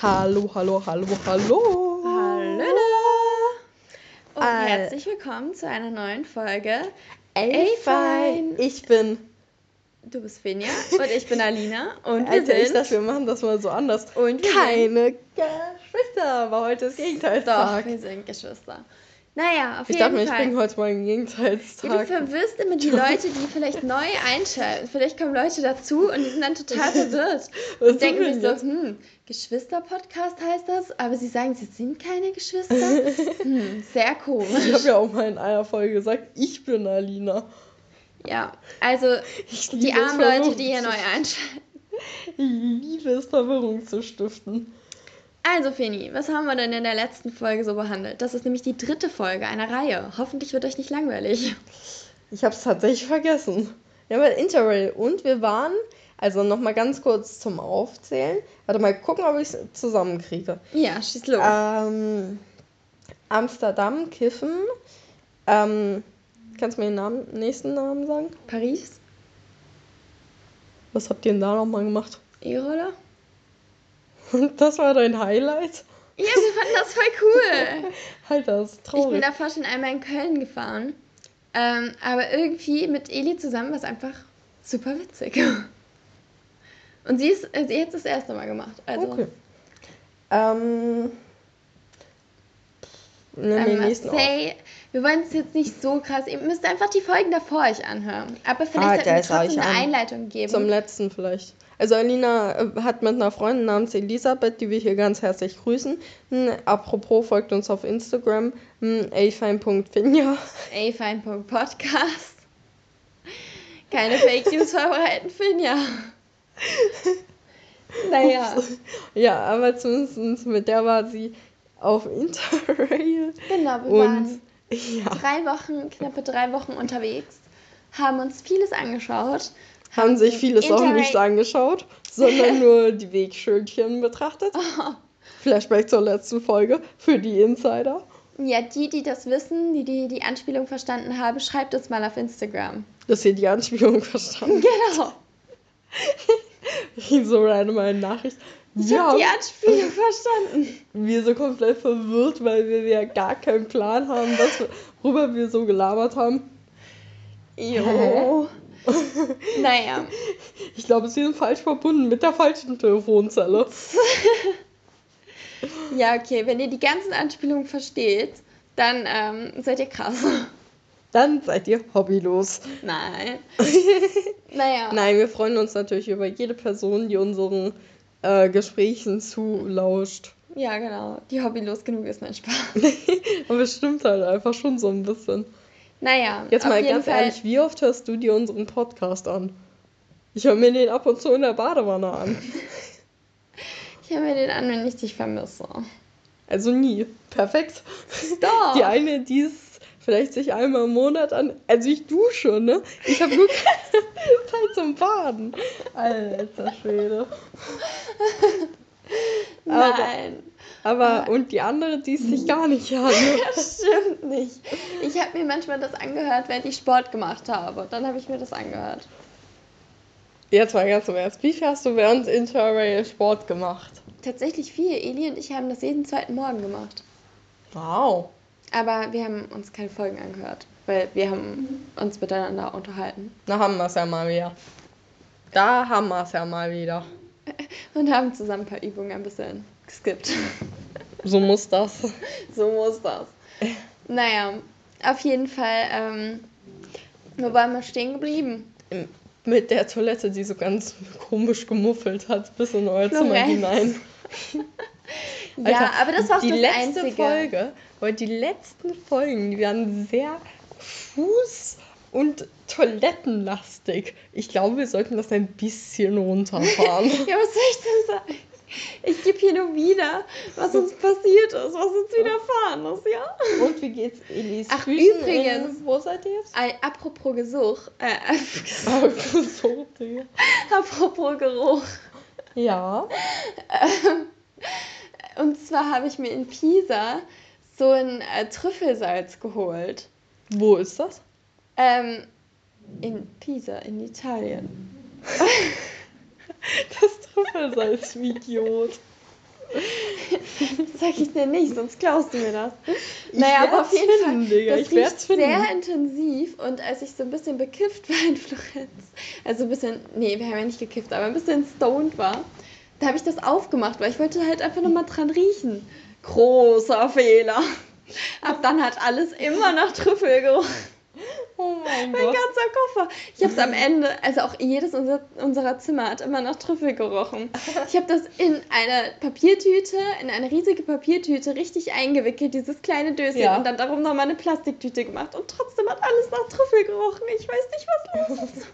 Hallo, hallo, hallo, hallo. Hallo. Und Äh. herzlich willkommen zu einer neuen Folge. Ey, fein. Ich bin. Du bist Finja und ich bin Alina. Und wir Alter, ich sind. dachte, wir machen das mal so anders. Und wir Keine Geschwister, aber heute ist Doch, Gegenteilstag. wir sind Geschwister. Naja, auf Ich jeden dachte mir, ich Fall. bringe heute mal einen Ja, du Gegenteilstag. verwirrst immer die Leute, die vielleicht neu einschalten. Vielleicht kommen Leute dazu und die sind dann total verwirrt. Was Und denken sich so, hm, Geschwister-Podcast heißt das, aber sie sagen, sie sind keine Geschwister. Hm, sehr Ich komisch. habe ja auch mal in einer Folge gesagt, ich bin Alina. Ja, also Ich die armen Leute, die hier neu einschalten. Ich liebe es, Verwirrung zu stiften. Also, Feni, was haben wir denn in der letzten Folge so behandelt? Das ist nämlich die dritte Folge einer Reihe. Hoffentlich wird euch nicht langweilig. Ich habe es tatsächlich vergessen. Ja, weil Interrail. Und wir waren, also nochmal ganz kurz zum Aufzählen. Warte mal, gucken, ob ich es zusammenkriege. Ja, schieß los. Ähm, Amsterdam, Kiffen. Ähm, kannst du mir den Namen, nächsten Namen sagen? Paris, Was habt ihr denn da nochmal gemacht? E-Roller. Und das war dein Highlight? Ja, wir fanden das voll cool. Alter, das ist Ich bin traurig. davor schon einmal in Köln gefahren. Ähm, aber irgendwie mit Eli zusammen war es einfach super witzig. Und sie, ist, äh, sie hat es das erste Mal gemacht. Also, Okay. Ähm, den ähm, nächsten. Marseille, wir wollen es jetzt nicht so krass. Ihr müsst einfach die Folgen davor euch anhören. Aber vielleicht Ah, sollten wir trotzdem eine an. Einleitung geben. Zum letzten vielleicht. Also Alina äh, hat mit einer Freundin namens Elisabeth, die wir hier ganz herzlich grüßen. Hm, apropos, folgt uns auf Instagram. Hm, afine.finja. Afine.podcast. Keine Fake News verbreiten, Finja. Naja, Ja, aber zumindest mit der war sie auf Interrail. genau, wir Und waren ja, drei Wochen, knappe drei Wochen unterwegs, haben uns vieles angeschaut. Haben sich vieles auch Interrail- nicht angeschaut, sondern nur die Wegschildchen betrachtet. Oh, Flashback zur letzten Folge für die Insider. ja, die, die das wissen, die, die die Anspielung verstanden haben, schreibt uns mal auf Instagram. Dass ihr die Anspielung verstanden Genau. So random eine Nachricht. ich Wir habe die Anspielung verstanden. wir so komplett verwirrt, weil wir ja gar keinen Plan haben, was, worüber wir so gelabert haben. Jo. naja, Ich glaube, sie sind falsch verbunden mit der falschen Telefonzelle. ja, okay, wenn ihr die ganzen Anspielungen versteht, dann ähm, seid ihr krass. Dann seid ihr hobbylos. Nein. naja. Nein, wir freuen uns natürlich über jede Person, die unseren äh, Gesprächen zulauscht. Ja, genau. Die hobbylos genug ist mein Spaß. Aber es stimmt halt einfach schon so ein bisschen. Naja, Jetzt mal ganz Fall, ehrlich, wie oft hörst du dir unseren Podcast an? Ich höre mir den ab und zu in der Badewanne an. Ich höre mir den an, wenn ich dich vermisse. Also nie. Perfekt. Doch. Die eine, die es vielleicht sich einmal im Monat an. Also ich dusche, ne? Ich habe nur keine Zeit zum Baden. Alter Schwede. Nein, Aber, und die andere, die es sich gar nicht an. Das stimmt nicht. Ich habe mir manchmal das angehört, während ich Sport gemacht habe. Dann habe ich mir das angehört. Jetzt mal ganz im Ernst. Wie viel hast du während Interrail Sport gemacht? Tatsächlich viel. Eli und ich haben das jeden zweiten Morgen gemacht. Wow. Aber wir haben uns keine Folgen angehört, weil wir haben uns miteinander unterhalten. Da haben wir es ja mal wieder. Da haben wir es ja mal wieder. Und haben zusammen ein paar Übungen ein bisschen geskippt. So muss das. so muss das. Naja, auf jeden Fall, ähm, wo waren wir stehen geblieben? Mit der Toilette, die so ganz komisch gemuffelt hat, bis in euer Zimmer Florenz. hinein. ja, Alter, aber das war die das letzte Einzige. Folge, weil die letzten Folgen, die waren sehr Fuß- und Toilettenlastig. Ich glaube, wir sollten das ein bisschen runterfahren. Ja, was soll ich denn sagen? Ich gebe hier nur wieder, was uns passiert ist, was uns widerfahren ist, ja? und wie geht's Elis Ach, Füßen übrigens. In, wo seid ihr jetzt? Ei, apropos Gesuch, äh, Digga. apropos Geruch. Ja. Und zwar habe ich mir in Pisa so ein äh, Trüffelsalz geholt. Wo ist das? Ähm, in Pisa, in Italien. Das Trüffelsalz, wie Idiot. Sag ich dir nicht, sonst klaust du mir das. Ich naja, aber auf jeden finden, Fall, Digga, das ich riecht sehr intensiv und als ich so ein bisschen bekifft war in Florenz, also ein bisschen, nee, wir haben ja nicht gekifft, aber ein bisschen stoned war, da habe ich das aufgemacht, weil ich wollte halt einfach nochmal dran riechen. Großer Fehler. Ab dann hat alles immer nach Trüffel gerochen. Oh mein Mein Gott. ganzer Koffer. Ich habe es am Ende, also auch jedes unser, unserer Zimmer hat immer nach Trüffel gerochen. Ich habe das in eine Papiertüte, in eine riesige Papiertüte richtig eingewickelt, dieses kleine Döschen, Ja. und dann darum nochmal eine Plastiktüte gemacht. Und trotzdem hat alles nach Trüffel gerochen. Ich weiß nicht, was los ist.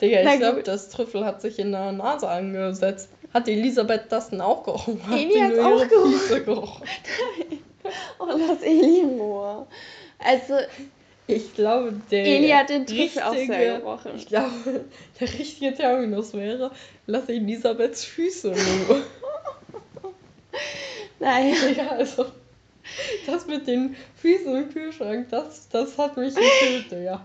Digga, ich glaube, das Trüffel hat sich in der Nase angesetzt. Hat Elisabeth das denn auch gerochen? Hat Eli nur auch gerochen. Gerochen? Oh, lass Eli Ruhe. Also, Ich glaube, der Eli hat den Trüffel auch richtige, sehr gerochen. Ich glaube, der richtige Terminus wäre, lass Elisabeths Füße Ruhe. naja. Ja, also, das mit den Füßen im Kühlschrank, das, das hat mich gekillt, Digga.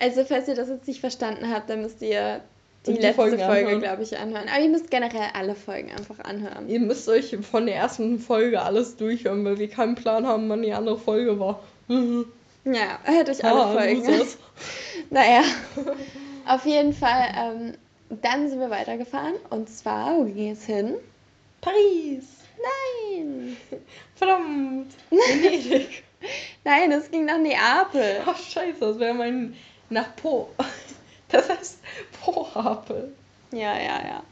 Also, falls ihr das jetzt nicht verstanden habt, dann müsst ihr die, Die letzte Folgen Folge, glaube ich, anhören. Aber ihr müsst generell alle Folgen einfach anhören. Ihr müsst euch von der ersten Folge alles durchhören, weil wir keinen Plan haben, wann die andere Folge war. Ja, hört euch alle Ah, Folgen. Losers. Naja, auf jeden Fall, ähm, dann sind wir weitergefahren. Und zwar, wo ging es hin? Paris. Nein! Verdammt. Venedig. Nein, es ging nach Neapel. Ach, scheiße, das wäre mein... Nach Po. Das heißt Poapel. Ja, ja, ja.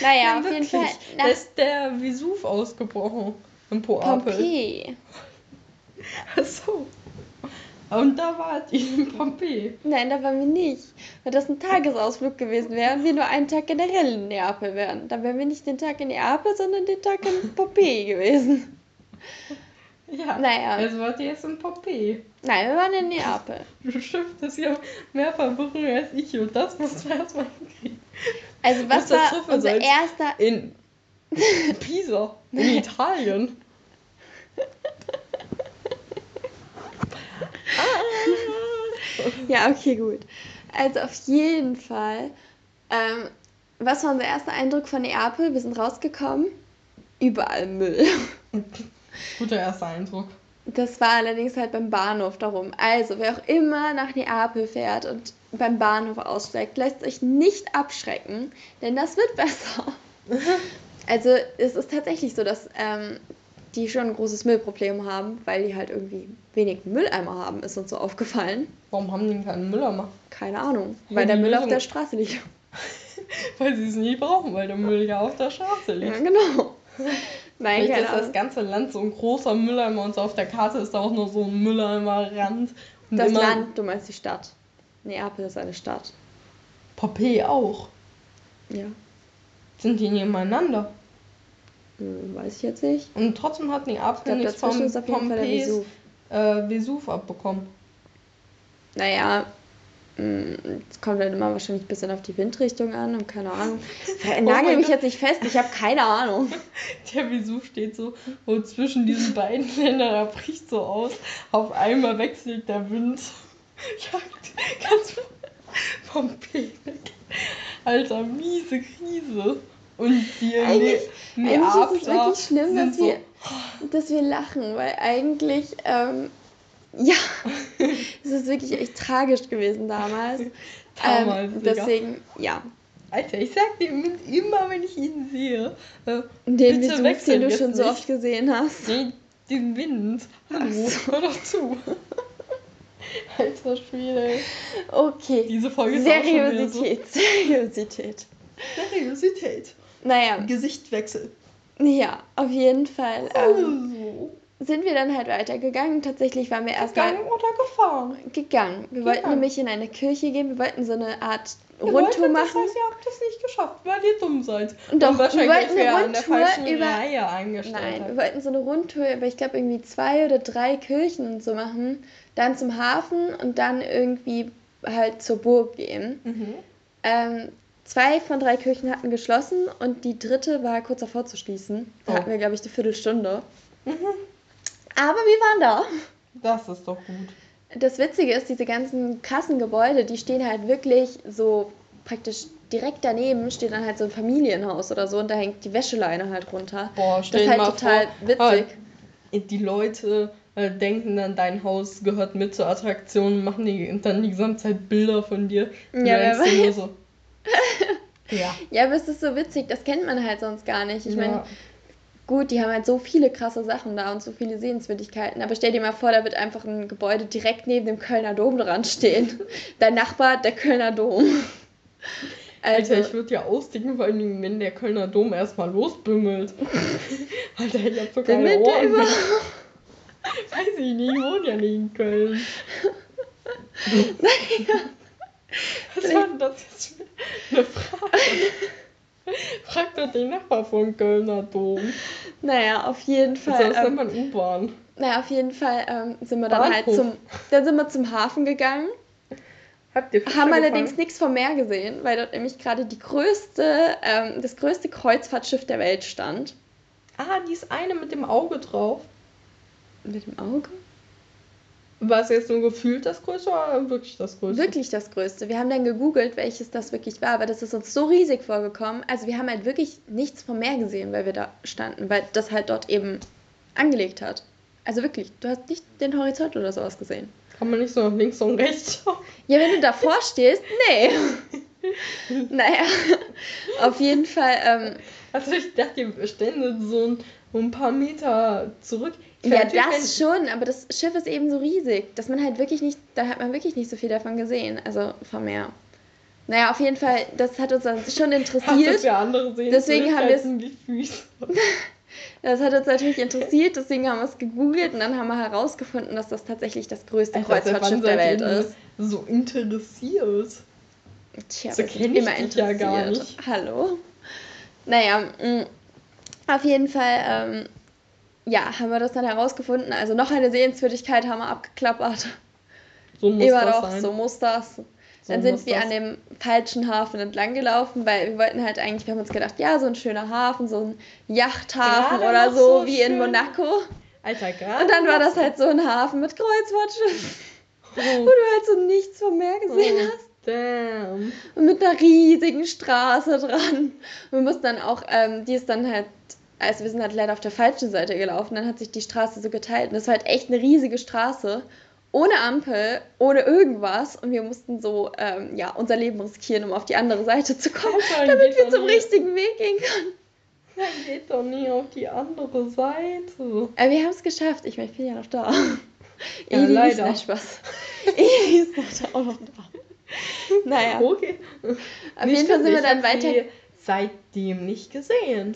Naja, auf jeden Fall Da ist der Vesuv ausgebrochen. Im Poapel. Pompeji. Achso. Und da war die in Pompeji. Nein, da waren wir nicht. Weil das ein Tagesausflug gewesen wäre und wir nur einen Tag generell in Neapel wären. Dann wären wir nicht den Tag in Neapel, sondern den Tag in Pompeji gewesen. Ja. Naja. Also wart ihr jetzt in Pompeji. Nein, wir waren in Neapel. Du schimpfst hier mehr Verwirrung als ich und das musst du erstmal hinkriegen. Also, was das war unser sein? erster In Pisa, in Italien. Ja, okay, gut. Also auf jeden Fall. Ähm, was war unser erster Eindruck von Neapel? Wir sind rausgekommen. Überall Müll. Guter erster Eindruck. Das war allerdings halt beim Bahnhof darum. Also, wer auch immer nach Neapel fährt und beim Bahnhof aussteigt, lasst euch nicht abschrecken, denn das wird besser. Also, es ist tatsächlich so, dass ähm, die schon ein großes Müllproblem haben, weil die halt irgendwie wenig Mülleimer haben, ist uns so aufgefallen. Warum haben die keinen Mülleimer? Keine Ahnung, Ja, weil der Müll auf der Straße liegt. Weil sie es nie brauchen, weil der Müll ja auf der Straße liegt. Ja, genau. Nein, Vielleicht ist das ganze Land so ein großer Mülleimer und so auf der Karte ist da auch nur so ein Mülleimerrand. Das Land, du meinst die Stadt. Neapel ist eine Stadt. Pompeji auch. Ja. Sind die nebeneinander? Hm, weiß ich jetzt nicht. Und trotzdem hat Neapel glaube, nichts vom ist auf jeden Fall der Pompeis Vesuv. äh, Vesuv abbekommen. Naja, mh, es kommt halt immer wahrscheinlich ein bisschen auf die Windrichtung an und keine Ahnung. Oh Nagel mein mich jetzt nicht fest, ich habe keine Ahnung. Der Vesuv steht so und zwischen diesen beiden Ländern, er bricht so aus. Auf einmal wechselt der Wind. Jagt ganz Pompeji weg. Alter, miese Krise. Und die Eigentlich- ne Eigentlich ist es wirklich schlimm, dass wir, dass wir lachen, weil eigentlich, ähm, ja, es ist wirklich echt tragisch gewesen damals. Damals, ähm, deswegen, ja, Alter, ich sag dem Wind immer, wenn ich ihn sehe. Äh, den Bitte wechsel den du schon so nicht. oft gesehen hast. nee, den Wind. Hallo, Ach hör doch zu. Alter Schwede. Okay, Diese Folge ist auch schon wieder so. Seriosität, Seriosität. Seriosität. Naja, Gesichtwechsel. ja, auf jeden Fall ähm, Also, sind wir dann halt weitergegangen. Tatsächlich waren wir erstmal gegangen oder gefahren? gegangen. Wir wollten Gegangen. nämlich in eine Kirche gehen. Wir wollten so eine Art Ihr Rundtour machen. Das heißt, ihr habt das nicht geschafft, weil ihr dumm seid. Und doch, wir wahrscheinlich wollten eine Rundtour über- Reihe eingestellt Nein, wir habt. wollten so eine Rundtour über, ich glaube, irgendwie zwei oder drei Kirchen und so machen. Dann zum Hafen und dann irgendwie halt zur Burg gehen. Mhm. Ähm, zwei von drei Kirchen hatten geschlossen und die dritte war kurz davor zu schließen. Da Oh. hatten wir, glaube ich, eine Viertelstunde. Mhm. Aber wir waren da. Das ist doch gut. Das Witzige ist, diese ganzen krassen Gebäude, die stehen halt wirklich so praktisch direkt daneben steht dann halt so ein Familienhaus oder so und da hängt die Wäscheleine halt runter. Boah, das stell ist dir halt total vor, witzig. ah, die Leute äh, denken dann, dein Haus gehört mit zur Attraktion machen die, dann die gesamte Zeit Bilder von dir. Ja, wer weiß. so. Ja. Ja, aber es ist so witzig, das kennt man halt sonst gar nicht. Ich meine, ja. gut, die haben halt so viele krasse Sachen da und so viele Sehenswürdigkeiten. Aber stell dir mal vor, da wird einfach ein Gebäude direkt neben dem Kölner Dom dran stehen. Dein Nachbar, der Kölner Dom. Also, Alter, ich würde ja ausdicken, vor allem, wenn der Kölner Dom erstmal losbimmelt. Alter, ich hab so keine Bimmelt Ohren. Weiß ich nicht, ich wohne ja nicht in Köln. Was war denn das jetzt für eine Frage? Frag doch den Nachbar vom Kölner Dom. naja, auf jeden Fall. das nennt Ähm, man U-Bahn. naja, auf jeden Fall ähm, sind wir dann halt Bahnhof. zum, dann sind wir zum Hafen gegangen. Habt ihr Fische Haben allerdings nichts vom Meer gesehen, weil dort nämlich gerade die größte, ähm, das größte Kreuzfahrtschiff der Welt stand. Ah, die ist eine mit dem Auge drauf. Mit dem Auge? War es jetzt nur gefühlt das größte oder wirklich das größte? Wirklich das größte. Wir haben dann gegoogelt, welches das wirklich war, aber das ist uns so riesig vorgekommen. Also wir haben halt wirklich nichts vom Meer gesehen, weil wir da standen, weil das halt dort eben angelegt hat. Also wirklich, du hast nicht den Horizont oder sowas gesehen. Kann man nicht so nach links und rechts schauen? Ja, wenn du davor stehst, nee. naja, auf jeden Fall, ähm, Also ich dachte, wir stellen so ein, ein paar Meter zurück. Ja, das schon, aber das Schiff ist eben so riesig, dass man halt wirklich nicht, da hat man wirklich nicht so viel davon gesehen, also vom Meer. Naja, auf jeden Fall, das hat uns dann schon wenn- Hast interessiert. Deswegen haben wir es-. Das hat uns natürlich interessiert, deswegen haben wir es gegoogelt und dann haben wir herausgefunden, dass das tatsächlich das größte seit Kreuzfahrtschiff der Welt ist. So interessiert. Tja, So wir sind kenn ich immer dich ja gar interessiert. nicht. Hallo? Naja, mh, auf jeden Fall, ähm, ja, haben wir das dann herausgefunden. Also noch eine Sehenswürdigkeit haben wir abgeklappert. So muss Immer das doch, sein. so muss das. So Dann sind wir das. an dem falschen Hafen entlang gelaufen, weil wir wollten halt eigentlich, wir haben uns gedacht, ja, so ein schöner Hafen, so ein Yachthafen Gerade oder so, so wie in schön. Monaco. Alter, gerade. Und dann war das halt so ein Hafen mit Kreuzfahrtschiff, wo Oh, du halt so nichts vom Meer gesehen oh, hast. Damn. Und mit einer riesigen Straße dran. Und wir mussten dann auch, ähm, die ist dann halt, also wir sind halt leider auf der falschen Seite gelaufen, dann hat sich die Straße so geteilt. Und das war halt echt eine riesige Straße. Ohne Ampel, ohne irgendwas. Und wir mussten so, ähm, ja, unser Leben riskieren, um auf die andere Seite zu kommen, damit wir zum richtigen Weg gehen können. Ja, geht doch nie auf die andere Seite. Aber wir haben es geschafft. Ich meine, ich bin ja noch da. Ja, Eli leider. ist Spaß. Eli ist noch da, auch noch da. Naja, Okay. auf jeden Fall sind wir dann weiter. weiter. Seitdem nicht gesehen.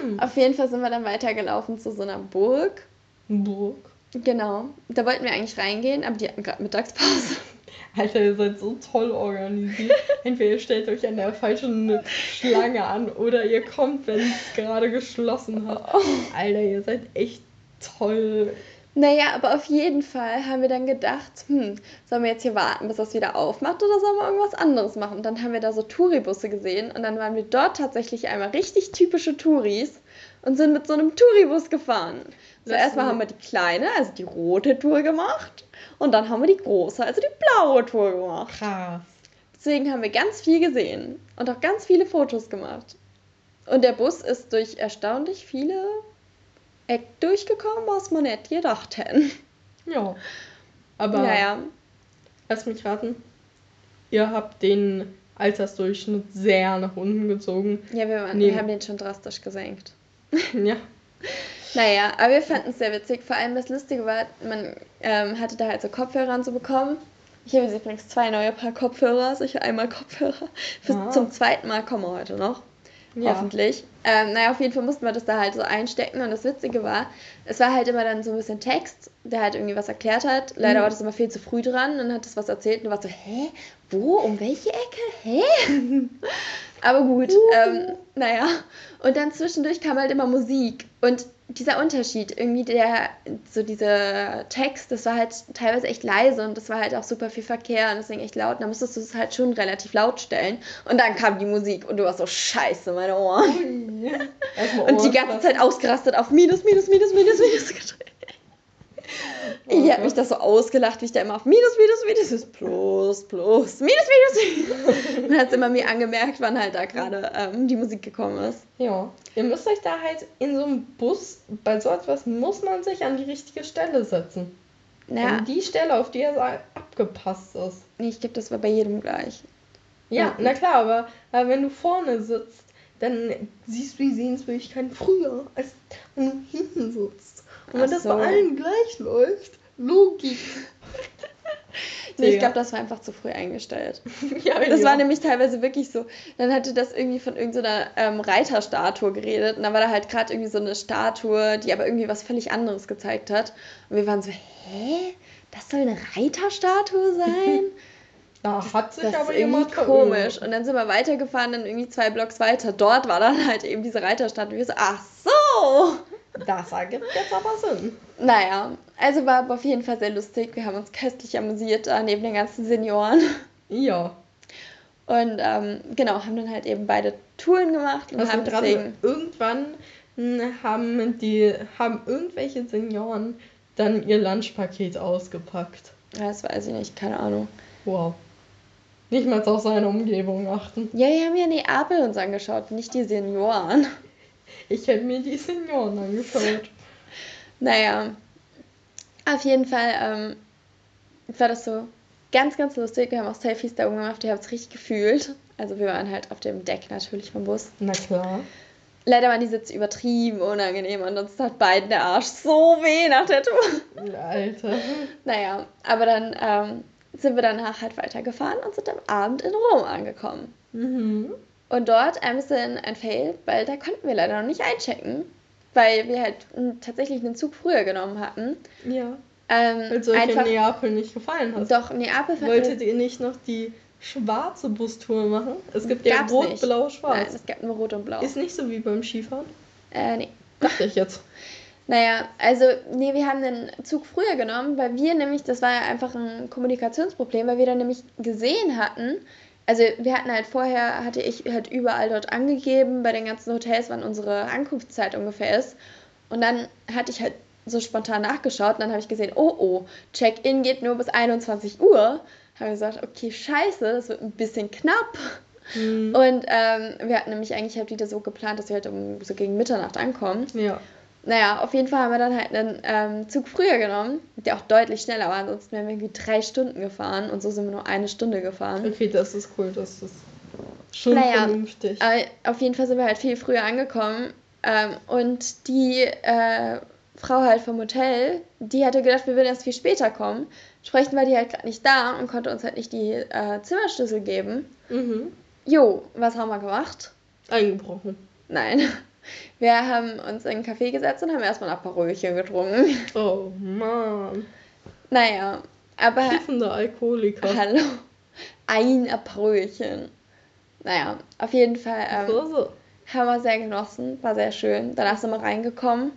Hm. Auf jeden Fall sind wir dann weitergelaufen zu so einer Burg. Burg. Genau. Da wollten wir eigentlich reingehen, aber die hatten gerade Mittagspause. Alter, ihr seid so toll organisiert. Entweder ihr stellt euch an der falschen Schlange an oder ihr kommt, wenn es gerade geschlossen hat. Alter, ihr seid echt toll. Naja, aber auf jeden Fall haben wir dann gedacht, hm, sollen wir jetzt hier warten, bis das wieder aufmacht oder sollen wir irgendwas anderes machen? Und dann haben wir da so Touribusse gesehen und dann waren wir dort tatsächlich einmal richtig typische Touris und sind mit so einem Touribus gefahren. Zuerst Lassen mal wir- haben wir die kleine, also die rote Tour gemacht und dann haben wir die große, also die blaue Tour gemacht. Krass. Deswegen haben wir ganz viel gesehen und auch ganz viele Fotos gemacht. Und der Bus ist durch erstaunlich viele Ecken durchgekommen, was man nicht gedacht hätten. Ja. Aber Naja, lass mich raten. Ihr habt den Altersdurchschnitt sehr nach unten gezogen. ja, wir, waren, Nee. wir haben den schon drastisch gesenkt. Ja. Naja, aber wir fanden es sehr witzig. Vor allem das Lustige war, man ähm, hatte da halt so Kopfhörer anzubekommen. Ich habe jetzt übrigens zwei neue Paar Kopfhörer, also ich habe einmal Kopfhörer. Fürs, Ah. Zum zweiten Mal kommen wir heute noch. Ja. Hoffentlich. Ähm, naja, auf jeden Fall mussten wir das da halt so einstecken und das Witzige war, es war halt immer dann so ein bisschen Text, der halt irgendwie was erklärt hat. Leider Mhm. war das immer viel zu früh dran und hat es was erzählt und warst so, hä? Wo? Um welche Ecke? Hä? Aber gut, ähm, naja. Und dann zwischendurch kam halt immer Musik und dieser Unterschied, irgendwie der, so dieser Text, das war halt teilweise echt leise und das war halt auch super viel Verkehr und deswegen echt laut. Und dann musstest du es halt schon relativ laut stellen. Und dann kam die Musik und du warst so, scheiße, meine Ohren. Ui. Erstmal Und die Ohren ganze. Zeit ausgerastet auf Minus, Minus, Minus, Minus, Minus gedrückt. Eli hat mich das so ausgelacht, wie ich da immer auf Minus, Minus, Minus ist Plus, Plus, Minus, Minus, Minus. Und hat immer mir angemerkt, wann halt da gerade ähm, die Musik gekommen ist. Ja. Ihr müsst euch da halt in so einem Bus, bei so etwas muss man sich an die richtige Stelle setzen. Naja, An die Stelle, auf die er abgepasst ist. nee, ich glaube, das war bei jedem gleich. Ja, Mhm. na klar, aber, aber wenn du vorne sitzt, dann siehst du die Sehenswürdigkeiten früher, als wenn du hinten sitzt. Und wenn Ach das so. bei allen gleich läuft, Logik. Nee, ich glaube, das war einfach zu früh eingestellt. ja, Das ja. war nämlich teilweise wirklich so. Dann hatte das irgendwie von irgendeiner ähm, Reiterstatue geredet. Und dann war da halt gerade irgendwie so eine Statue, die aber irgendwie was völlig anderes gezeigt hat. Und wir waren so, hä? Das soll eine Reiterstatue sein? Da hat sich Das ist aber irgendwie jemand komisch. Und dann sind wir weitergefahren, dann irgendwie zwei Blocks weiter. Dort war dann halt eben diese Reiterstatue. Wir so, ach so! Das ergibt jetzt aber Sinn. Naja, also war aber auf jeden Fall sehr lustig. Wir haben uns köstlich amüsiert da neben den ganzen Senioren. Ja. Und ähm, genau, haben dann halt eben beide Touren gemacht und Was haben deswegen. irgendwann hm, haben die haben irgendwelche Senioren dann ihr Lunchpaket ausgepackt. Ja, das weiß ich nicht, keine Ahnung. Wow. Nicht mal auf seine Umgebung achten. Ja, wir haben ja Neapel uns angeschaut, nicht die Senioren. Ich hätte mir die Senioren angeschaut. Naja, auf jeden Fall ähm, war das so ganz, ganz lustig. Wir haben auch Selfies da oben gemacht, ich habe es richtig gefühlt. Also wir waren halt auf dem Deck natürlich vom Bus. Na klar. Leider waren die Sitze übertrieben unangenehm und uns tat beiden der Arsch so weh nach der Tour. Alter. Naja, aber dann ähm, sind wir danach halt weitergefahren und sind am Abend in Rom angekommen. Mhm. Und dort ein bisschen ein Fail, weil da konnten wir leider noch nicht einchecken, weil wir halt tatsächlich einen Zug früher genommen hatten. Ja. Ähm, Weil es euch in Neapel nicht gefallen hat. doch, Neapel Wolltet ihr nicht noch die schwarze Bustour machen? Es gibt ja rot, nicht. blau, Nein, schwarz. es gab nur Rot und Blau. Ist nicht so wie beim Skifahren? Äh, nee. Dachte ich jetzt. Naja, also, nee, wir haben den Zug früher genommen, weil wir nämlich, das war ja einfach ein Kommunikationsproblem, weil wir dann nämlich gesehen hatten, also wir hatten halt vorher, hatte ich halt überall dort angegeben, bei den ganzen Hotels, wann unsere Ankunftszeit ungefähr ist. Und dann hatte ich halt so spontan nachgeschaut und dann habe ich gesehen, oh oh, Check-in geht nur bis 21 Uhr. Habe gesagt, okay, scheiße, das wird ein bisschen knapp. Mhm. Und ähm, wir hatten nämlich eigentlich halt wieder so geplant, dass wir halt um so gegen Mitternacht ankommen. Ja. Naja, auf jeden Fall haben wir dann halt einen ähm, Zug früher genommen, der auch deutlich schneller war. Ansonsten wären wir irgendwie drei Stunden gefahren und so sind wir nur eine Stunde gefahren. Okay, das ist cool. Das ist schon Naja, vernünftig. Aber auf jeden Fall sind wir halt viel früher angekommen. Ähm, und die äh, Frau halt vom Hotel, die hatte gedacht, wir würden erst viel später kommen. Entsprechend war die halt gerade nicht da und konnte uns halt nicht die äh, Zimmerschlüssel geben. Mhm. Jo, was haben wir gemacht? Eingebrochen. Nein. Wir haben uns in einen Café gesetzt und haben erstmal ein Aperolchen getrunken. Oh Mann. Naja, aber Kiffende Alkoholiker. hallo. Ein Aperolchen. Naja, auf jeden Fall ähm, So, so. haben wir sehr genossen, war sehr schön. Danach sind wir reingekommen.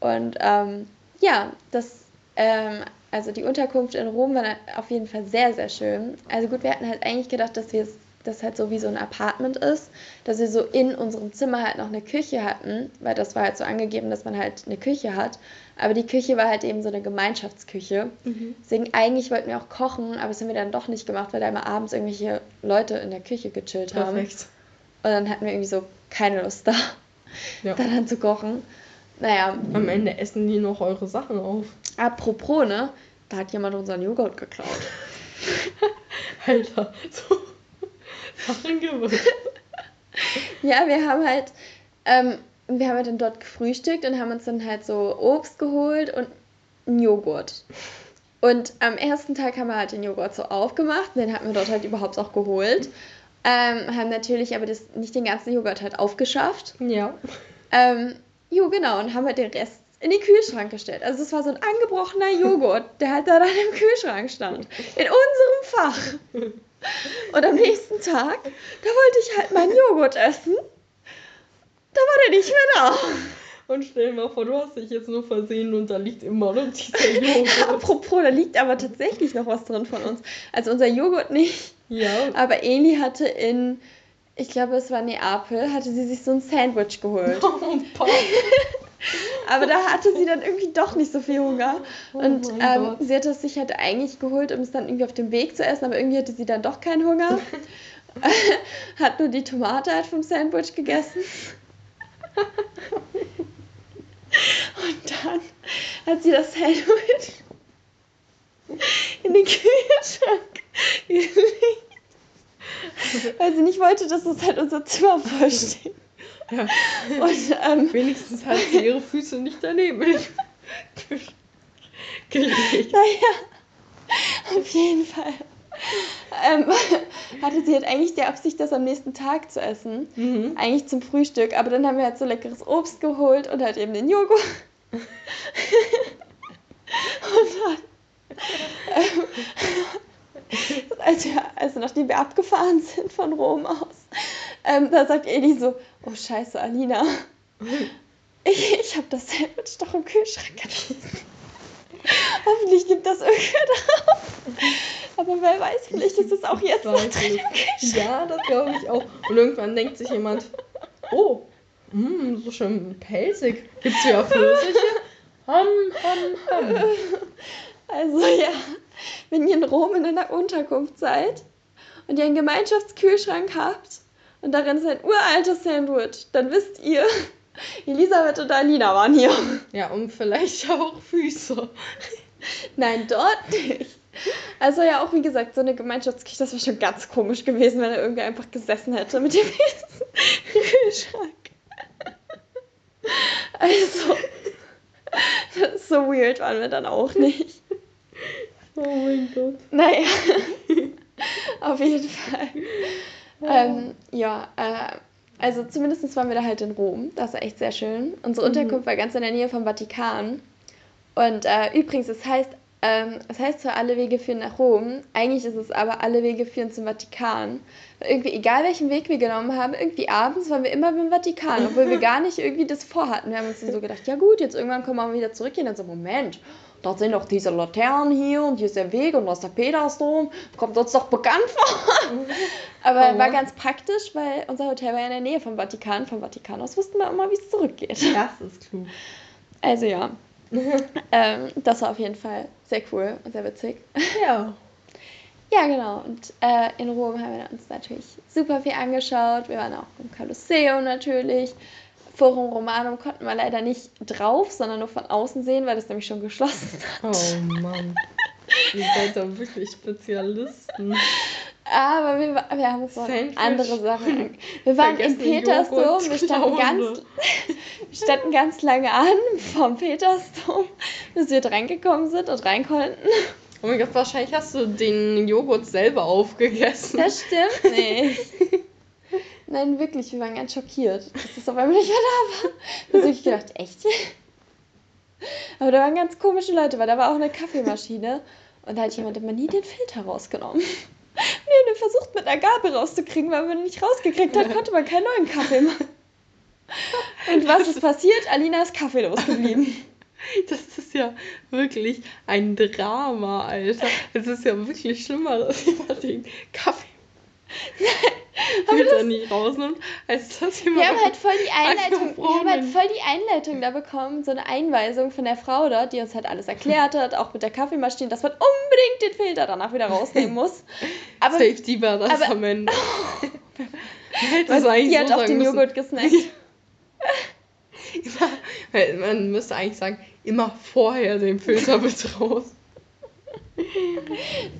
Und ähm, ja, das, ähm, also die Unterkunft in Rom war auf jeden Fall sehr, sehr schön. Also gut, wir hatten halt eigentlich gedacht, dass wir das halt so wie so ein Apartment ist, dass wir so in unserem Zimmer halt noch eine Küche hatten, weil das war halt so angegeben, dass man halt eine Küche hat. Aber die Küche war halt eben so eine Gemeinschaftsküche. Mhm. Deswegen eigentlich wollten wir auch kochen, aber das haben wir dann doch nicht gemacht, weil da immer abends irgendwelche Leute in der Küche gechillt haben. Perfekt. Und dann hatten wir irgendwie so keine Lust da, Ja. da dann zu kochen. Naja, Am Ende essen die noch eure Sachen auf. apropos, ne? Da hat jemand unseren Joghurt geklaut. Alter, so. Ja, wir haben halt, ähm, wir haben halt dann dort gefrühstückt und haben uns dann halt so Obst geholt und einen Joghurt. Und am ersten Tag haben wir halt den Joghurt so aufgemacht, den hatten wir dort halt überhaupt auch geholt. Ähm, haben natürlich aber das, nicht den ganzen Joghurt halt aufgeschafft. Ja. Ähm, jo, genau, und haben halt den Rest in den Kühlschrank gestellt. Also es war so ein angebrochener Joghurt, der halt da dann im Kühlschrank stand. In unserem Fach. Und am nächsten Tag, da wollte ich halt meinen Joghurt essen. Da war der nicht mehr da. Und stell dir mal vor, du hast dich jetzt nur versehen und da liegt immer noch dieser Joghurt. Apropos, da liegt aber tatsächlich noch was drin von uns. Also unser Joghurt nicht. Ja. Aber Eli hatte in, ich glaube es war Neapel, hatte sie sich so ein Sandwich geholt. Oh. Aber da hatte sie dann irgendwie doch nicht so viel Hunger. Oh Und mein ähm, sie hatte es sich halt eigentlich geholt, um es dann irgendwie auf dem Weg zu essen, aber irgendwie hatte sie dann doch keinen Hunger. hat nur die Tomate halt vom Sandwich gegessen. Und dann hat sie das Sandwich in den Kühlschrank gelegt. Weil sie nicht wollte, dass das halt unser Zimmer vollsteht. Ja. Und ähm, Wenigstens hat sie ihre Füße nicht daneben gelegt. Naja, auf jeden Fall. Ähm, hatte sie halt eigentlich die Absicht, das am nächsten Tag zu essen. Mhm. Eigentlich zum Frühstück. Aber dann haben wir halt so leckeres Obst geholt und halt eben den Joghurt. und dann, ähm, als wir, also nachdem wir abgefahren sind von Rom aus, ähm, da sagt Eli so, oh scheiße, Alina, ich, ich habe das Sandwich doch im Kühlschrank gelassen. Hoffentlich nimmt das irgendwer drauf. Aber wer weiß, vielleicht ist es auch jetzt noch drin. Ja, das glaube ich auch. Und irgendwann denkt sich jemand, oh, mh, so schön pelzig. Gibt's ja Pfirsiche? Ham, ham, ham. Also ja, wenn ihr in Rom in einer Unterkunft seid und ihr einen Gemeinschaftskühlschrank habt und darin ist ein uraltes Sandwich, dann wisst ihr, Elisabeth und Alina waren hier. Ja, und vielleicht auch Füße. Nein, dort nicht. Also ja, auch wie gesagt, so eine Gemeinschaftsküche, das wäre schon ganz komisch gewesen, wenn da irgendwer einfach gesessen hätte mit dem Kühlschrank. Also, so weird waren wir dann auch nicht. Oh mein Gott. Naja, auf jeden Fall. Ähm, ja, äh, also zumindest waren wir da halt in Rom. Das war echt sehr schön. Unsere Mhm. Unterkunft war ganz in der Nähe vom Vatikan. Und äh, übrigens, es heißt, ähm, es heißt zwar alle Wege führen nach Rom, eigentlich ist es aber alle Wege führen zum Vatikan. Irgendwie, egal welchen Weg wir genommen haben, irgendwie abends waren wir immer beim Vatikan, obwohl wir gar nicht irgendwie das vorhatten. Wir haben uns dann so gedacht, ja gut, jetzt irgendwann kommen wir wieder zurück. Und dann so, Moment, da sind doch diese Laternen hier und hier ist der Weg und da ist der Petersdom. Kommt uns doch bekannt vor. Aber Oh. war ganz praktisch, weil unser Hotel war ja in der Nähe vom Vatikan. Vom Vatikan aus wussten wir immer, wie es zurückgeht. Das ist klug. Also ja, ähm, das war auf jeden Fall sehr cool und sehr witzig. Ja. Ja, genau. Und äh, in Rom haben wir uns natürlich super viel angeschaut. Wir waren auch im Kolosseum natürlich. Forum Romanum konnten wir leider nicht drauf, sondern nur von außen sehen, weil das nämlich schon geschlossen hat. Oh Mann. Ihr seid da wirklich Spezialisten. Aber wir, wir haben uns noch andere Sachen. Wir waren im Vergessene Petersdom, wir standen, ganz, standen ganz lange an vom Petersdom, bis wir reingekommen sind und rein konnten. Oh mein Gott, wahrscheinlich hast du den Joghurt selber aufgegessen. Das stimmt nicht. Nein, wirklich, wir waren ganz schockiert, dass das auf einmal nicht mehr da war. Da habe ich gedacht, echt? Aber da waren ganz komische Leute, weil da war auch eine Kaffeemaschine und da hat jemand immer nie den Filter rausgenommen. Wir haben versucht mit einer Gabel rauszukriegen, weil man ihn nicht rausgekriegt hat, konnte man keinen neuen Kaffee machen. Und was ist passiert? Alina ist kaffeelos geblieben. Das ist ja wirklich ein Drama, Alter. Es ist ja wirklich schlimmer, dass jemand den Kaffee Filter nicht rausnimmt, als dass jemand. Wir haben halt voll die Einleitung, wir haben halt voll die Einleitung da bekommen, so eine Einweisung von der Frau dort, die uns halt alles erklärt hat, auch mit der Kaffeemaschine, dass man unbedingt den Filter danach wieder rausnehmen muss. Aber Safety war das aber- am Ende. Eigentlich die hat so auch sagen den müssen. Joghurt gesnackt. Immer, man müsste eigentlich sagen, immer vorher den Filter mit raus.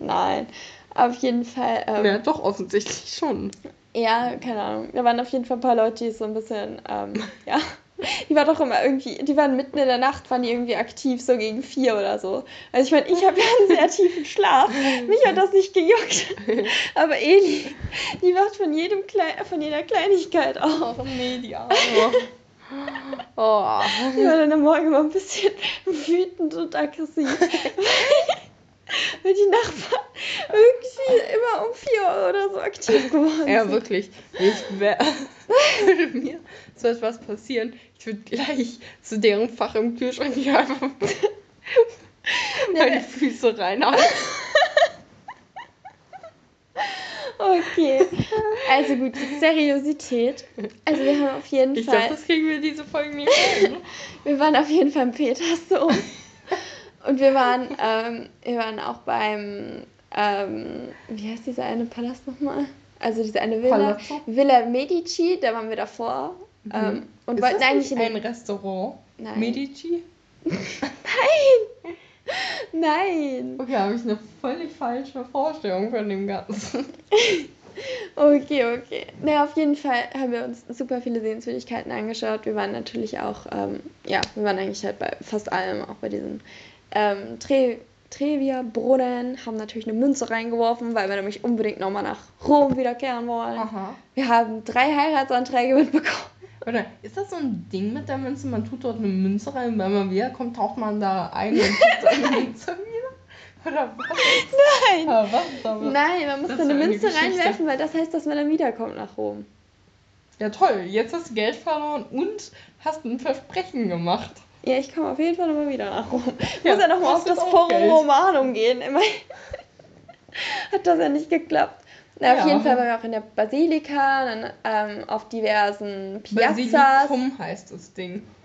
Nein, auf jeden Fall. Ähm, Ja, doch, offensichtlich schon. Ja, keine Ahnung. Da waren auf jeden Fall ein paar Leute, die so ein bisschen, ähm, ja. Die waren doch immer irgendwie, die waren mitten in der Nacht, waren die irgendwie aktiv, so gegen vier oder so. Also ich meine, ich habe ja einen sehr tiefen Schlaf. Mich hat das nicht gejuckt. Aber Eli, die wacht von jedem Klei von jeder Kleinigkeit auf. Oh nee, die Arme. Oh. Die war dann am Morgen immer ein bisschen wütend und aggressiv. Weil die Nachbarn irgendwie immer um vier Uhr oder so aktiv geworden Ja, sind. wirklich. Ich wär, würde mir so etwas passieren, ich würde gleich zu deren Fach im Kühlschrank hier einfach meine Füße reinhauen. Okay. Also gut, Seriosität. Also wir haben auf jeden Ich Fall. glaube, das kriegen wir diese Folge nicht hin. Wir waren auf jeden Fall im Petersdom. Und wir waren, ähm, wir waren auch beim, ähm, wie heißt dieser eine Palast nochmal? Also diese eine Villa. Palazzo? Villa Medici, da waren wir davor. Ähm, und Ist wollten das eigentlich nicht in ein. Restaurant? Nein. Medici? Nein! Nein! Okay, habe ich eine völlig falsche Vorstellung von dem Ganzen. Okay, okay. Naja, auf jeden Fall haben wir uns super viele Sehenswürdigkeiten angeschaut. Wir waren natürlich auch, ähm, ja, wir waren eigentlich halt bei fast allem, auch bei diesen ähm, Tre Trevia-Brunnen, haben natürlich eine Münze reingeworfen, weil wir nämlich unbedingt nochmal nach Rom wiederkehren wollen. Aha. Wir haben drei Heiratsanträge mitbekommen. Oder ist das so ein Ding mit der Münze? Man tut dort eine Münze rein und wenn man wiederkommt, taucht man da ein und tut seine Münze wieder? Oder was? Nein! Ja, was? Nein, man muss da eine eine Münze Geschichte. reinwerfen, weil das heißt, dass man dann wiederkommt nach Rom. Ja, toll. Jetzt hast du Geld verloren und hast ein Versprechen gemacht. Ja, ich komme auf jeden Fall nochmal wieder nach Rom. Ich Ja, muss ja nochmal auf das Forum. Romanum gehen. Immerhin hat das ja nicht geklappt. Na, auf Ja. jeden Fall waren wir auch in der Basilika, dann ähm, auf diversen Piazzas. Basilikum heißt das Ding.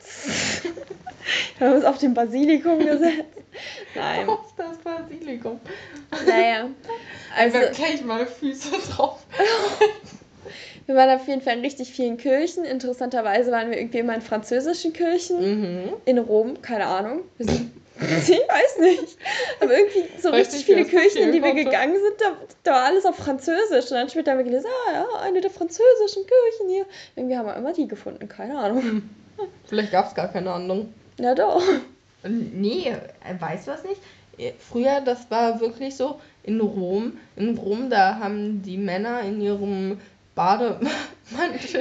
Wir haben uns auf den Basilikum gesetzt. Nein, Auf das Basilikum. naja. Also, Einfach gleich mal Füße drauf. Wir waren auf jeden Fall in richtig vielen Kirchen. Interessanterweise waren wir irgendwie immer in französischen Kirchen. Mhm. In Rom, keine Ahnung. Wir sind, ich weiß nicht. Aber irgendwie so Weiß richtig viele Kirchen, in die wir gegangen sind, da, da war alles auf Französisch. Und dann später haben wir gelesen, ah ja, eine der französischen Kirchen hier. Irgendwie haben wir immer die gefunden, keine Ahnung. Vielleicht gab es gar keine anderen. Na doch. Nee, äh, weißt du was nicht? Äh, Früher, das war wirklich so, in Rom, in Rom, da haben die Männer in ihrem Bademantel.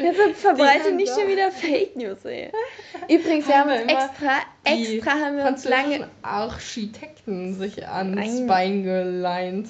Jetzt verbreite haben nicht schon wieder Fake News, ey. Übrigens, wir haben Haben uns wir immer extra, extra haben wir uns lange, Architekten sich ans. Bein geleint.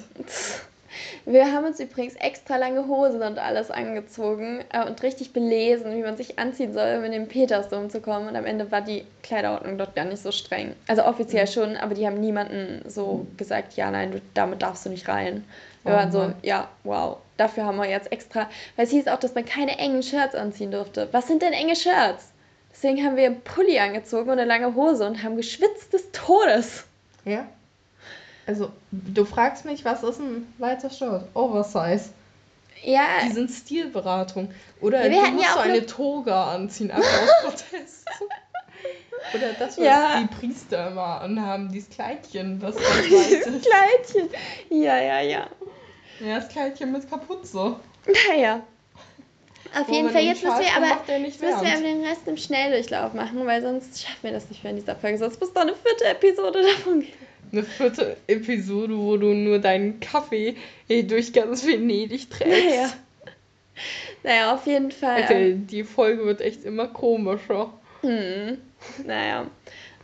Wir haben uns übrigens extra lange Hosen und alles angezogen äh, und richtig belesen, wie man sich anziehen soll, um in den Petersdom zu kommen. Und am Ende war die Kleiderordnung dort gar nicht so streng. Also offiziell Mhm. schon, aber die haben niemanden so gesagt, ja, nein, du, damit darfst du nicht rein. Wir Oh waren so, ja, wow. Dafür haben wir jetzt extra, weil es hieß auch, dass man keine engen Shirts anziehen durfte. Was sind denn enge Shirts? Deswegen haben wir einen Pulli angezogen und eine lange Hose und haben geschwitzt des Todes. Ja? Also, du fragst mich, was ist ein weiter Shirt? Oversize. Ja, Die sind Stilberatung. Oder Ja, wir du musst ja so eine noch- Toga anziehen, einfach aus Protest. Oder das, was Ja. die Priester immer anhaben, dieses Kleidchen, das dieses ist. Kleidchen. Ja, ja, ja. Ja, das Kleidchen mit Kapuze. Naja. Auf Wo jeden Fall, jetzt müssen wir aber jetzt müssen wir aber den Rest im Schnelldurchlauf machen, weil sonst schaffen wir das nicht mehr in dieser Folge. Sonst muss doch eine vierte Episode davon gehen. Eine vierte Episode, wo du nur deinen Kaffee eh, durch ganz Venedig trägst. Naja. Naja, auf jeden Fall. Alter, die Folge wird echt immer komischer. Hm. Naja.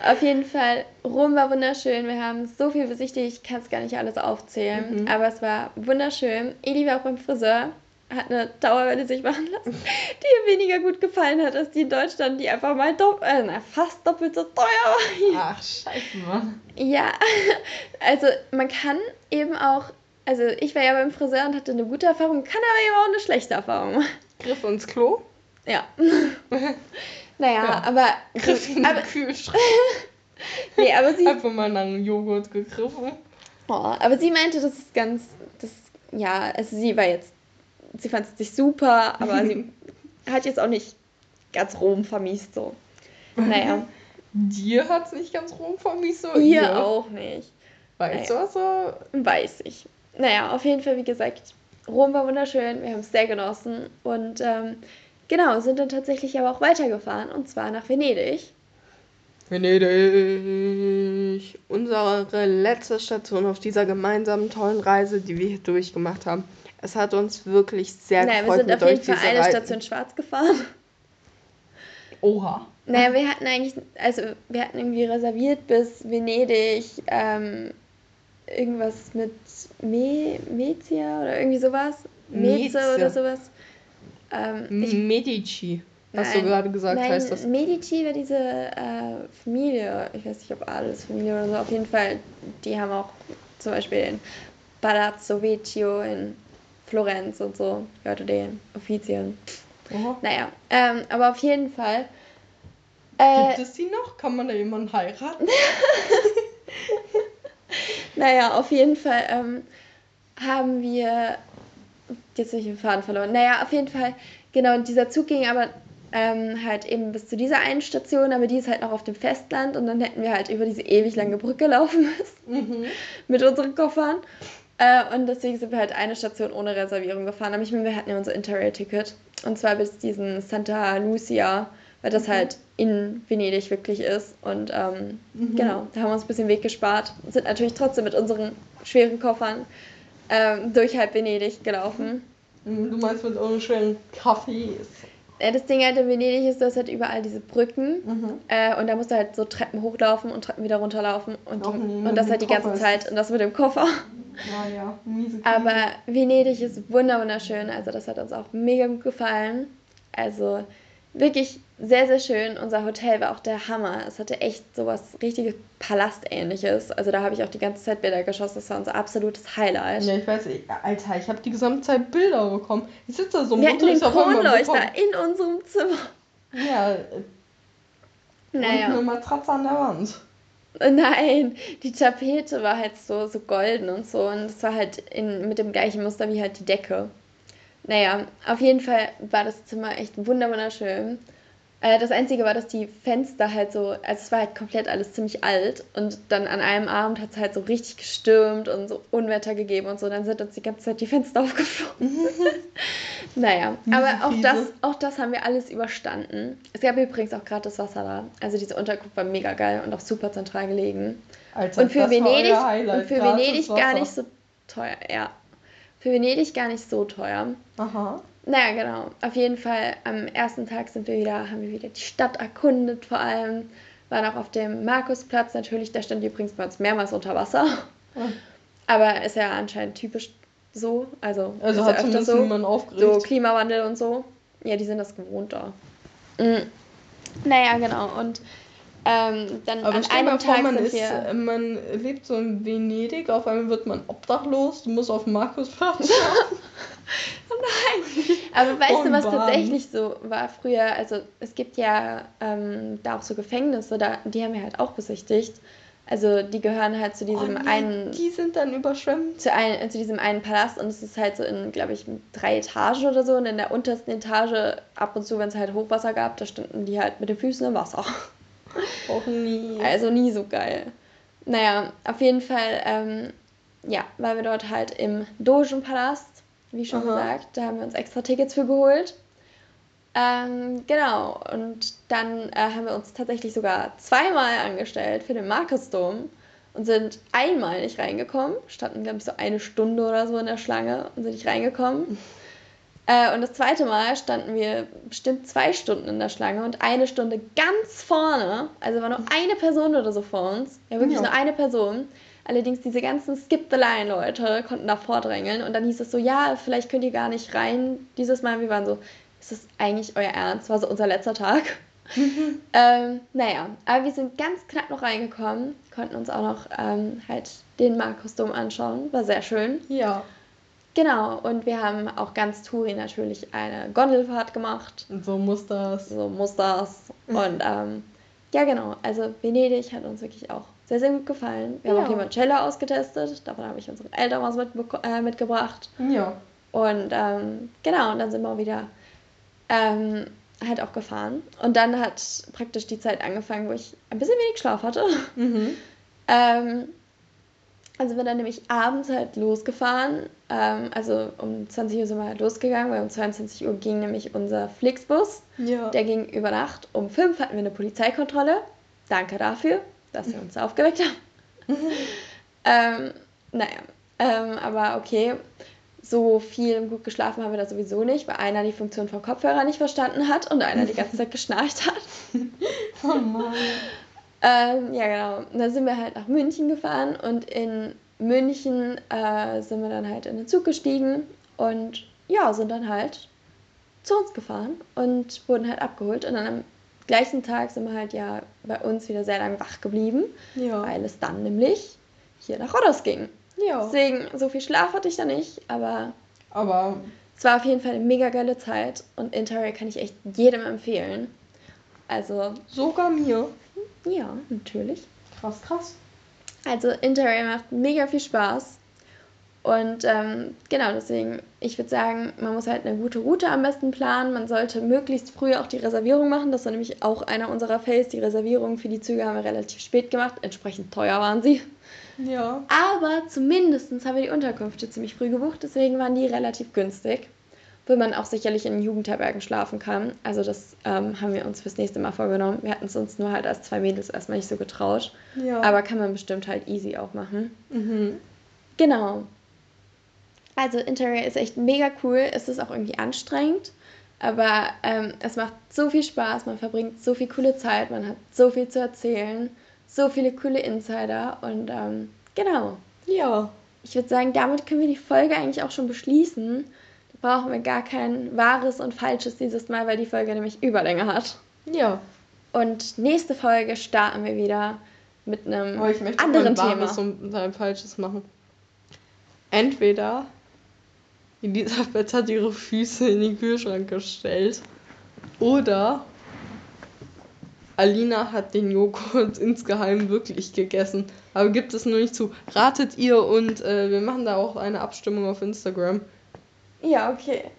Auf jeden Fall, Rom war wunderschön. Wir haben so viel besichtigt, ich kann es gar nicht alles aufzählen. Mhm. Aber es war wunderschön. Eli war auch beim Friseur, hat eine Dauerwelle sich machen lassen, die ihr weniger gut gefallen hat als die in Deutschland, die einfach mal dopp äh, na, fast doppelt so teuer war. Ach, scheiße, Mann. Ja, also man kann eben auch, also ich war ja beim Friseur und hatte eine gute Erfahrung, kann aber eben auch eine schlechte Erfahrung machen. Griff ins Klo, Ja. Naja, Ja. aber, Griff in den aber, Kühlschrank. nee, aber sie, Einfach mal nach einem Joghurt gegriffen. oh, aber sie meinte, das ist ganz, das, ja, also sie war jetzt, sie fand es nicht super, aber sie hat jetzt auch nicht ganz Rom vermiest so. Naja, Dir hat's nicht ganz rum vermisst, so ihr auch nicht. Weißt du was? So? Weiß ich. Naja, auf jeden Fall, wie gesagt, Rom war wunderschön, wir haben es sehr genossen und ähm, genau, sind dann tatsächlich aber auch weitergefahren und zwar nach Venedig. Venedig. Unsere letzte Station auf dieser gemeinsamen tollen Reise, die wir hier durchgemacht haben. Es hat uns wirklich sehr naja, wir gefreut, sind mit auf jeden Fall eine Reise. Station schwarz gefahren. Oha. Naja, wir hatten eigentlich, also wir hatten irgendwie reserviert bis Venedig, ähm, irgendwas mit Me Mezia oder irgendwie sowas. Meze oder sowas. Ähm, ich, Medici. Hast Nein. du gerade gesagt, nein, heißt das? Medici war diese äh, Familie, ich weiß nicht ob Adelsfamilie oder so, auf jeden Fall, die haben auch zum Beispiel in Palazzo Vecchio in Florenz und so. Hörte den Offizien. Aha. Naja, ähm, aber auf jeden Fall. Äh, Gibt es die noch? Kann man da jemanden heiraten? Naja, auf jeden Fall ähm, haben wir. Jetzt habe ich den Faden verloren. Naja, auf jeden Fall, genau, dieser Zug ging aber ähm, halt eben bis zu dieser einen Station, aber die ist halt noch auf dem Festland und dann hätten wir halt über diese ewig lange Brücke laufen müssen Mhm. mit unseren Koffern. Äh, und deswegen sind wir halt eine Station ohne Reservierung gefahren. Aber ich meine, wir hatten ja unser Interrail-Ticket. Und zwar bis diesen Santa Lucia, weil das halt in Venedig wirklich ist. Und ähm, Mhm. genau, da haben wir uns ein bisschen Weg gespart. Sind natürlich trotzdem mit unseren schweren Koffern ähm, durch halb Venedig gelaufen. Mhm, Du meinst mit euren schönen Cafés. Äh, das Ding halt in Venedig ist, du hast halt überall diese Brücken. Mhm. Äh, und da musst du halt so Treppen hochlaufen und Treppen wieder runterlaufen. Und, die, mit und das halt die ganze Koffer Zeit. Und das mit dem Koffer. Naja, miese Krise. Aber Venedig ist wunder- wunderschön. Also das hat uns auch mega gut gefallen. Also wirklich sehr, sehr schön. Unser Hotel war auch der Hammer. Es hatte echt sowas richtiges Palastähnliches. Also da habe ich auch die ganze Zeit Bilder geschossen. Das war unser absolutes Highlight. Ja, ich weiß, ich- Alter, ich habe die gesamte Zeit Bilder bekommen. Ich sitze da so Wir hatten den Kronleuchter in unserem Zimmer. Ja, äh, und eine Naja. Matratze an der Wand. Nein, die Tapete war halt so, so golden und so. Und es war halt in, mit dem gleichen Muster wie halt die Decke. Naja, auf jeden Fall war das Zimmer echt wunder- wunderschön. Äh, das Einzige war, dass die Fenster halt so, also es war halt komplett alles ziemlich alt. Und dann an einem Abend hat es halt so richtig gestürmt und so Unwetter gegeben und so. Dann sind uns die ganze Zeit die Fenster aufgeflogen. naja, aber auch das, auch das haben wir alles überstanden. Es gab übrigens auch gratis Wasser da. Also diese Unterkunft war mega geil und auch super zentral gelegen. Alter, Und für Venedig, und für Venedig gar nicht so teuer, ja. Für Venedig gar nicht so teuer. Aha. Naja, genau. Auf jeden Fall am ersten Tag sind wir wieder, haben wir wieder die Stadt erkundet vor allem. Waren auch auf dem Markusplatz natürlich, der stand übrigens bei uns mehrmals unter Wasser. Ja. Aber ist ja anscheinend typisch so. Also, Also hat ja öfter so. niemand So aufgeregt. Klimawandel und so. Ja, die sind das gewohnt da. Mhm. Naja, genau. Und ähm, dann Aber an einem vor, Tag man, sind ist, wir. äh, man lebt so in Venedig, auf einmal wird man obdachlos, du musst auf Markusplatz. Aber weißt du, was Bahn. tatsächlich so war früher? Also es gibt ja ähm, da auch so Gefängnisse, da, die haben wir halt auch besichtigt. Also die gehören halt zu diesem Oh nee, einen Die sind dann überschwemmt. zu, ein, zu diesem einen Palast und es ist halt so in, glaube ich, drei Etagen oder so. Und in der untersten Etage, ab und zu, wenn es halt Hochwasser gab, da standen die halt mit den Füßen im Wasser. Auch nie. Also nie so geil. Naja, auf jeden Fall, ähm, ja, waren wir dort halt im Dogenpalast, wie schon Aha. gesagt. Da haben wir uns extra Tickets für geholt. Ähm, genau, und dann äh, haben wir uns tatsächlich sogar zweimal angestellt für den Markusdom und sind einmal nicht reingekommen, standen, glaube ich, so eine Stunde oder so in der Schlange und sind nicht reingekommen. Äh, und das zweite Mal standen wir bestimmt zwei Stunden in der Schlange und eine Stunde ganz vorne. Also war nur eine Person oder so vor uns. Ja, wirklich Ja. nur eine Person. Allerdings diese ganzen Skip-the-Line-Leute konnten da vordrängeln. Und dann hieß es so, ja, vielleicht könnt ihr gar nicht rein dieses Mal. Wir waren so, ist das eigentlich euer Ernst? War so unser letzter Tag. ähm, naja, aber wir sind ganz knapp noch reingekommen, konnten uns auch noch ähm, halt den Markusdom anschauen. War sehr schön. Ja. Genau, und wir haben auch ganz Touri natürlich eine Gondelfahrt gemacht. Und so muss das. So muss das. Und ähm, ja, genau. Also Venedig hat uns wirklich auch sehr, sehr gut gefallen. Wir haben Ja. auch Limoncello ausgetestet. Davon habe ich unseren Eltern was mitbeko- äh, mitgebracht. Ja. Und ähm, genau, und dann sind wir auch wieder ähm, halt auch gefahren. Und dann hat praktisch die Zeit angefangen, wo ich ein bisschen wenig Schlaf hatte. Mhm. Ähm, also wir dann nämlich abends halt losgefahren. Ähm, also um 20 Uhr sind wir halt losgegangen, weil um 22 Uhr ging nämlich unser Flixbus. Ja. Der ging über Nacht. Um 5 hatten wir eine Polizeikontrolle. Danke dafür, dass ihr uns aufgeweckt habt. ähm, naja, ähm, aber okay. So viel und gut geschlafen haben wir da sowieso nicht, weil einer die Funktion vom Kopfhörer nicht verstanden hat und einer die ganze Zeit geschnarcht hat. oh Mann. Ähm, ja, genau. Und dann sind wir halt nach München gefahren und in München äh, sind wir dann halt in den Zug gestiegen und ja, sind dann halt zu uns gefahren und wurden halt abgeholt. Und dann am gleichen Tag sind wir halt ja bei uns wieder sehr lange wach geblieben, Ja. weil es dann nämlich hier nach Rodos ging. Ja. Deswegen, so viel Schlaf hatte ich da nicht, aber Aber Es war auf jeden Fall eine mega geile Zeit und Interrail kann ich echt jedem empfehlen. Also, sogar mir. Ja, natürlich. Krass, krass. Also Interrail macht mega viel Spaß. Und ähm, genau, deswegen, ich würde sagen, man muss halt eine gute Route am besten planen. Man sollte möglichst früh auch die Reservierung machen. Das war nämlich auch einer unserer Fails. Die Reservierungen für die Züge haben wir relativ spät gemacht. Entsprechend teuer waren sie. Ja. Aber zumindest haben wir die Unterkünfte ziemlich früh gebucht. Deswegen waren die relativ günstig. Wo man auch sicherlich in Jugendherbergen schlafen kann. Also das ähm, haben wir uns fürs nächste Mal vorgenommen. Wir hatten es uns nur halt als zwei Mädels erstmal nicht so getraut. Ja. Aber kann man bestimmt halt easy auch machen. Mhm. Genau. Also Interrail ist echt mega cool. Es ist auch irgendwie anstrengend, aber ähm, es macht so viel Spaß. Man verbringt so viel coole Zeit. Man hat so viel zu erzählen. So viele coole Insider. Und ähm, genau. Ja. Ich würde sagen, damit können wir die Folge eigentlich auch schon beschließen. Brauchen wir gar kein Wahres und Falsches dieses Mal, weil die Folge nämlich Überlänge hat. Ja. Und nächste Folge starten wir wieder mit einem Aber ich möchte anderen mal ein Thema. Und ein Falsches machen. Entweder Elisabeth hat ihre Füße in den Kühlschrank gestellt oder Alina hat den Joghurt insgeheim wirklich gegessen. Aber gibt es nur nicht zu. Ratet ihr und äh, wir machen da auch eine Abstimmung auf Instagram. Ja, okay.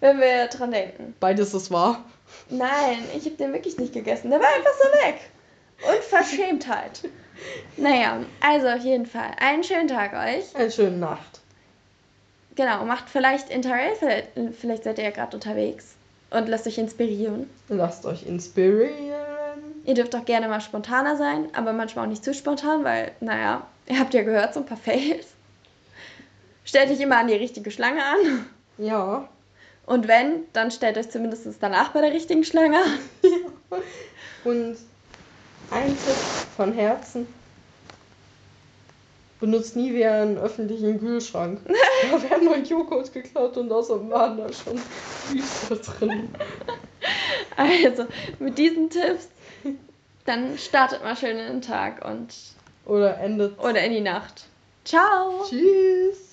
Wenn wir dran denken. Beides ist wahr. Nein, ich habe den wirklich nicht gegessen. Der war einfach so weg. Unverschämtheit. Naja, also auf jeden Fall. Einen schönen Tag euch. Eine schöne Nacht. Genau, macht vielleicht Interrail. Vielleicht, vielleicht seid ihr ja gerade unterwegs und lasst euch inspirieren. Lasst euch inspirieren. Ihr dürft auch gerne mal spontaner sein, aber manchmal auch nicht zu spontan, weil, naja, ihr habt ja gehört, so ein paar Fails. Stellt euch immer an die richtige Schlange an. Ja. Und wenn, dann stellt euch zumindest danach bei der richtigen Schlange an. Und ein Tipp von Herzen. Benutzt nie wieder einen öffentlichen Kühlschrank. da werden euch Joghurt geklaut und außerdem waren da schon Füße drin. Also, mit diesen Tipps, dann startet mal schön in den Tag und Oder endet. oder in die Nacht. Ciao! Tschüss.